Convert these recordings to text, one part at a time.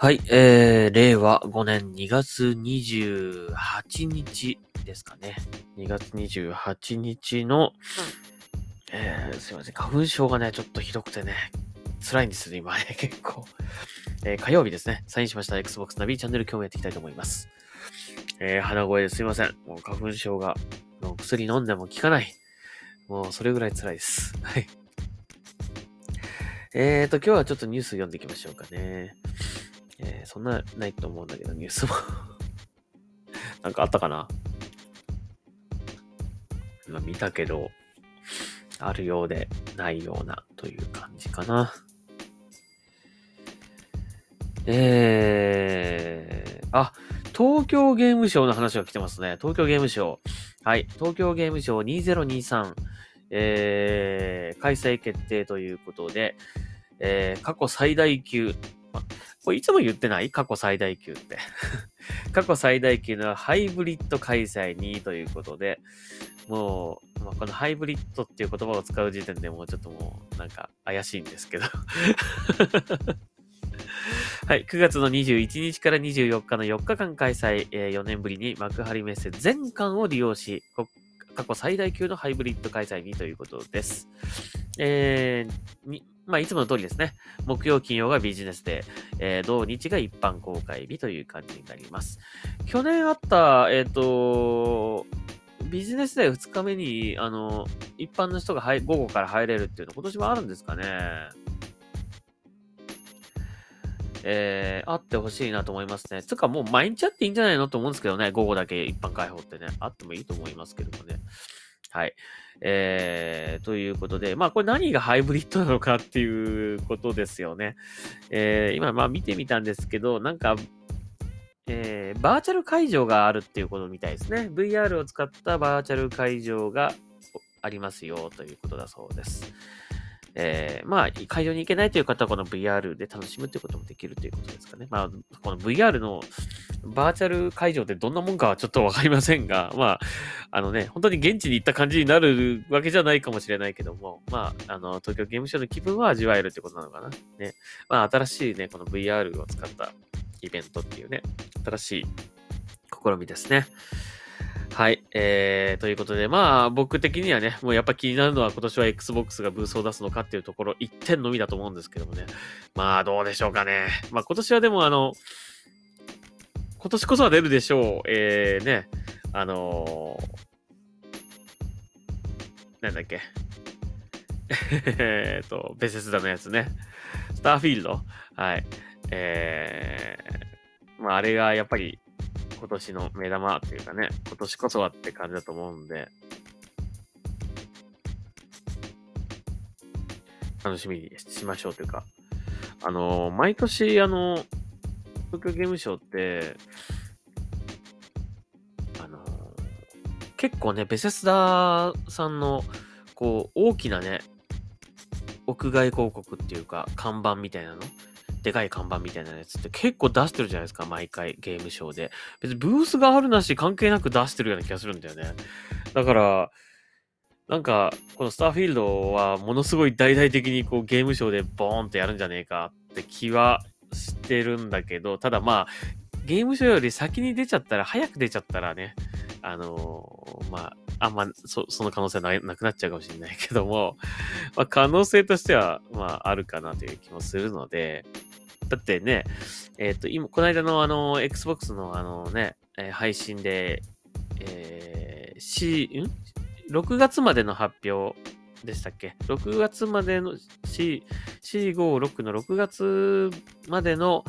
はい、えー、令和5年2月28日ですかね。2月28日の、えー、すいません、花粉症がね、ちょっとひどくてね、辛いんですね、今ね、結構。えー、火曜日ですね、サインしました Xbox ナビチャンネル今日もやっていきたいと思います。えー、鼻声ですいません。もう花粉症が、もう薬飲んでも効かない。もうそれぐらい辛いです。はい。えーと、今日はちょっとニュース読んでいきましょうかね。えー、そんなないと思うんだけど、ニュースも。なんかあったかな？まあ見たけど、あるようでないようなという感じかな。えー、あ、東京ゲームショウの話が来てますね。東京ゲームショウ。はい。東京ゲームショウ2023、えー、開催決定ということで、えー、過去最大級、これいつも言ってない？過去最大級って。過去最大級のハイブリッド開催にということで、もう、まあ、このハイブリッドっていう言葉を使う時点でもうちょっともうなんか怪しいんですけど。はい。9月の21日から24日の4日間開催、えー4年ぶりに幕張メッセ全館を利用し、過去最大級のハイブリッド開催にということです。えーまあ、いつもの通りですね。木曜、金曜がビジネスで、えー土日が一般公開日という感じになります。去年あった、えっ、と、ビジネスデー2日目に、あの、一般の人が入午後から入れるっていうの、今年はあるんですかね。えー、あってほしいなと思いますね。つかもう毎日あっていいんじゃないのと思うんですけどね。午後だけ一般開放ってね。あってもいいと思いますけどもね。はい。えー、ということで、まあこれ何がハイブリッドなのかっていうことですよね。えー、今まあ見てみたんですけど、なんか、えー、バーチャル会場があるっていうことみたいですね。VR を使ったバーチャル会場がありますよということだそうです。えー、まあ、会場に行けないという方はこの VR で楽しむということもできるということですかね。まあ、この VR のバーチャル会場ってどんなもんかはちょっとわかりませんが、まあ、あのね、本当に現地に行った感じになるわけじゃないかもしれないけども、まあ、あの、東京ゲームショウの気分は味わえるってことなのかな。ね。まあ、新しいね、この VR を使ったイベントっていうね、新しい試みですね。はい。えー、ということで、まあ、僕的にはね、もうやっぱ気になるのは今年は Xbox がブースを出すのかっていうところ、1点のみだと思うんですけどもね。まあ、どうでしょうかね。まあ、今年はでもあの、今年こそは出るでしょう。えー、ね、あのーなんだっけ。えーと、ベセスダのやつね。スターフィールド。はい。えー、まあ、あれがやっぱり今年の目玉っていうかね、今年こそはって感じだと思うんで、楽しみにしましょうというか、あのー毎年、あの、東京ゲームショウって、あのー結構ね、ベセスダさんの、こう、大きなね、屋外広告っていうか、看板みたいなの？でかい看板みたいなやつって結構出してるじゃないですか、毎回ゲームショーで。別にブースがあるなし関係なく出してるような気がするんだよね。だから、なんか、このスターフィールドはものすごい大々的にこうゲームショーでボーンってやるんじゃねえかって気はしてるんだけど、ただまあ、ゲームショーより先に出ちゃったら、早く出ちゃったらね、あのーまあ、あんま、そ、その可能性ななくなっちゃうかもしれないけども、まあ、可能性としては、まあ、あるかなという気もするので、だってね、えっ、と、今、この間のあの、Xbox のあのね、えー配信で、えー、C、ん ?6 月までの発表でしたっけ ?6 月までの C、C56 の6月までの、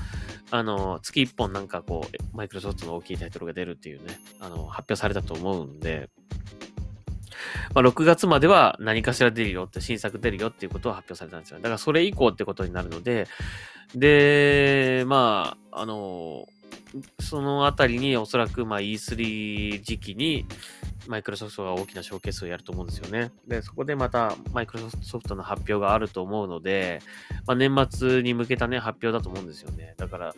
あの、月1本なんかこう、マイクロソフトの大きいタイトルが出るっていうね、あの、発表されたと思うんで、まあ、6月までは何かしら出るよって、新作出るよっていうことを発表されたんですよ。だからそれ以降ってことになるので、で、まあ、あの、そのあたりにおそらくまあ E3 時期にマイクロソフトが大きなショーケースをやると思うんですよね。で、そこでまたマイクロソフトの発表があると思うので、まあ、年末に向けたね、発表だと思うんですよね。だから、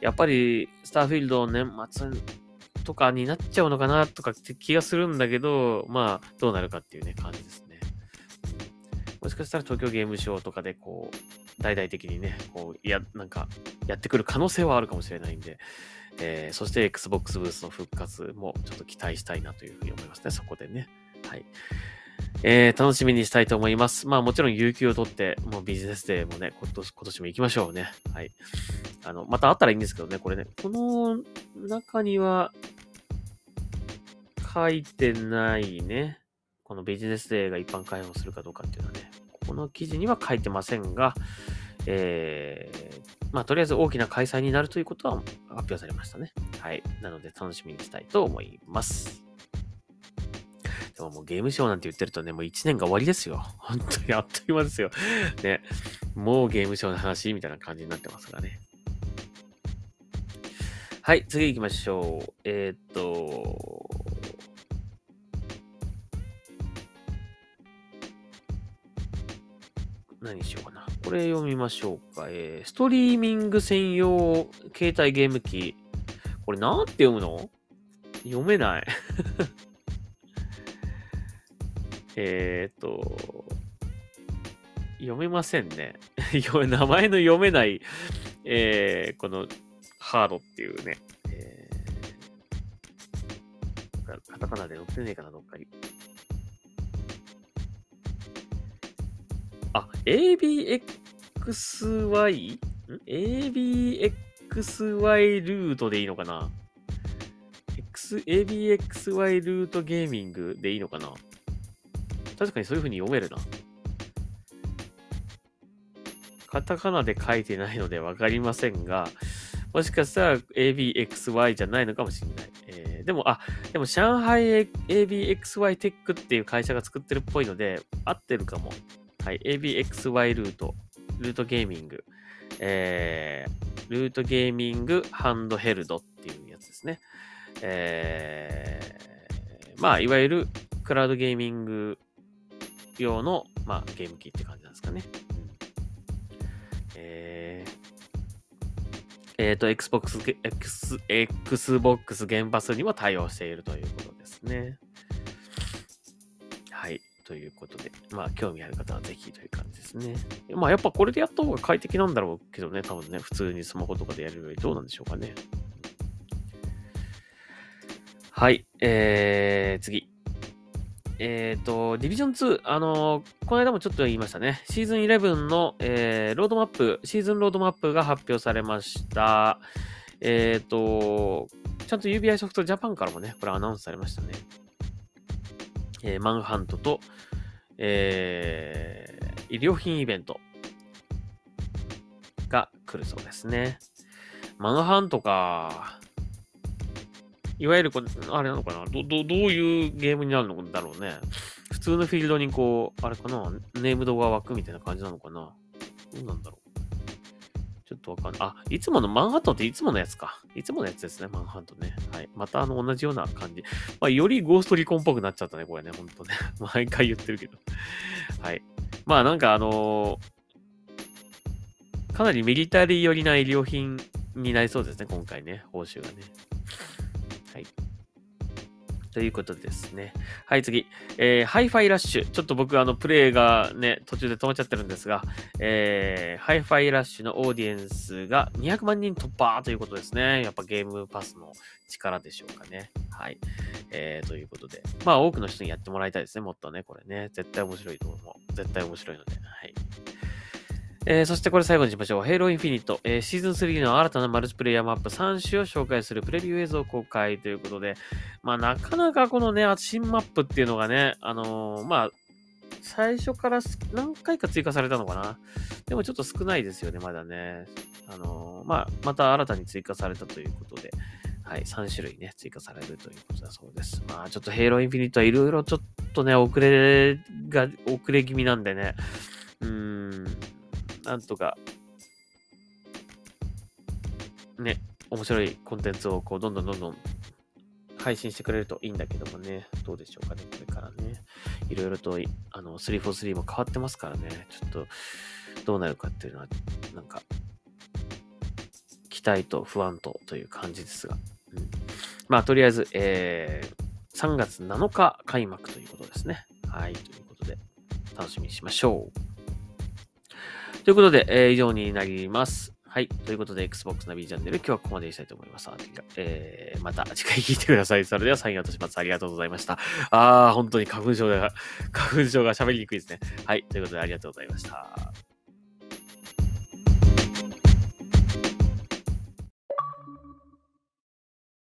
やっぱりスターフィールド年末とかになっちゃうのかなとかって気がするんだけど、まあ、どうなるかっていうね、感じですね。もしかしたら東京ゲームショウとかでこう、大々的にね、こう、いや、なんか、やってくる可能性はあるかもしれないんで、えー、そして Xbox ブースの復活もちょっと期待したいなというふうに思いますね、そこでね。はい。えー、楽しみにしたいと思います。まあもちろん有給を取って、もうビジネスデーもね、今年今年も行きましょうね。はい。あの、またあったらいいんですけどね、これね、この中には書いてないね。このビジネスデーが一般開放するかどうかっていうのはね、この記事には書いてませんが、えー、まあ、とりあえず大きな開催になるということは発表されましたね。はい。なので楽しみにしたいと思います。でももうゲームショーなんて言ってるとね、もう1年が終わりですよ。本当にあっという間ですよ。ね。もうゲームショーの話みたいな感じになってますがね。はい、次行きましょう。えー、っと、何しようかな。これ読みましょうか。えー、ストリーミング専用携帯ゲーム機。これなんて読むの？読めない えっと、読めませんね。名前の読めない、えー、このハードっていうね、えー、カタカナで載ってねえかな、どっかに。あ、ABXY? ん ?ABXY ルートでいいのかな？X ?ABXY ルートゲーミングでいいのかな？確かにそういう風に読めるな。カタカナで書いてないのでわかりませんが、もしかしたら ABXY じゃないのかもしれない。えー、でも、あ、でも上海 ABXY テックっていう会社が作ってるっぽいので、合ってるかも。はい、ABXY ルート、ルートゲーミング、えー、ルートゲーミングハンドヘルドっていうやつですね。えー、まあ、いわゆるクラウドゲーミング用の、まあ、ゲーム機って感じなんですかね。えー、えっ、と、Xbox、X、Xbox 原発にも対応しているということですね。ということで、まあ、興味ある方はぜひという感じですね。まあ、やっぱこれでやった方が快適なんだろうけどね、多分ね、普通にスマホとかでやるよりどうなんでしょうかね。はい。えー、次。えっ、ー、と、ディビジョン2、あのー、この間もちょっと言いましたね。シーズン11の、えー、ロードマップ、シーズンロードマップが発表されました。えっ、と、ちゃんと UBI ソフトジャパンからもね、これアナウンスされましたね。えマンハントと、えー医療品イベントが来るそうですね。マンハントか。いわゆるこれ、あれなのかな？ど、ど、どういうゲームになるの？だろうね。普通のフィールドにこう、あれかな？ネームドが湧くみたいな感じなのかな？どうなんだろうとわかんない。あ、いつものマンハットンっていつものやつか。いつものやつですね、マンハットンね。はい。またあの同じような感じ。まあ、より Ghost Recon っぽくなっちゃったね、これね、ほんとね。毎回言ってるけど。はい。まあなんかあのー、かなりミリタリー寄りな衣料品になりそうですね、今回ね、報酬がね。はい。ということですね。はい、次。えー、ハイファイラッシュ。ちょっと僕、あの、プレイがね、途中で止まっちゃってるんですが、えー、ハイファイラッシュのオーディエンスが200万人突破ということですね。やっぱ Game Pass の力でしょうかね。はい。えー、ということで。まあ、多くの人にやってもらいたいですね。もっとね、これね。絶対面白いと思う。絶対面白いので。はい。えー、そしてこれ最後にしましょう。ヘイローインフィニット、えー、シーズン3の新たなマルチプレイヤーマップ3種を紹介するプレビュー映像公開ということで、まあなかなかこのね、新マップっていうのがね、あのー、まあ、最初から何回か追加されたのかな。でもちょっと少ないですよね、まだね。あのー、まあ、また新たに追加されたということで、はい、3種類ね、追加されるということだそうです。まあ、ちょっとヘイローインフィニットはいろいろちょっとね、遅れが、遅れ気味なんでね、うーん、なんとか、ね、面白いコンテンツをこう、どんどんどんどん配信してくれるといいんだけどもね、どうでしょうかね、これからね。いろいろと、あの、343も変わってますからね、ちょっと、どうなるかっていうのは、なんか、期待と不安とという感じですが。うん、まあ、とりあえず、えー、3月7日開幕ということですね。はい、ということで、楽しみにしましょう。ということで、えー以上になります。はい。ということで、Xbox ナビチャンネル、今日はここまでにしたいと思います。えーまた次回聞いてください。それではサインアウトします。ありがとうございました。あー、本当に花粉症が、花粉症が喋りにくいですね。はい。ということで、ありがとうございました。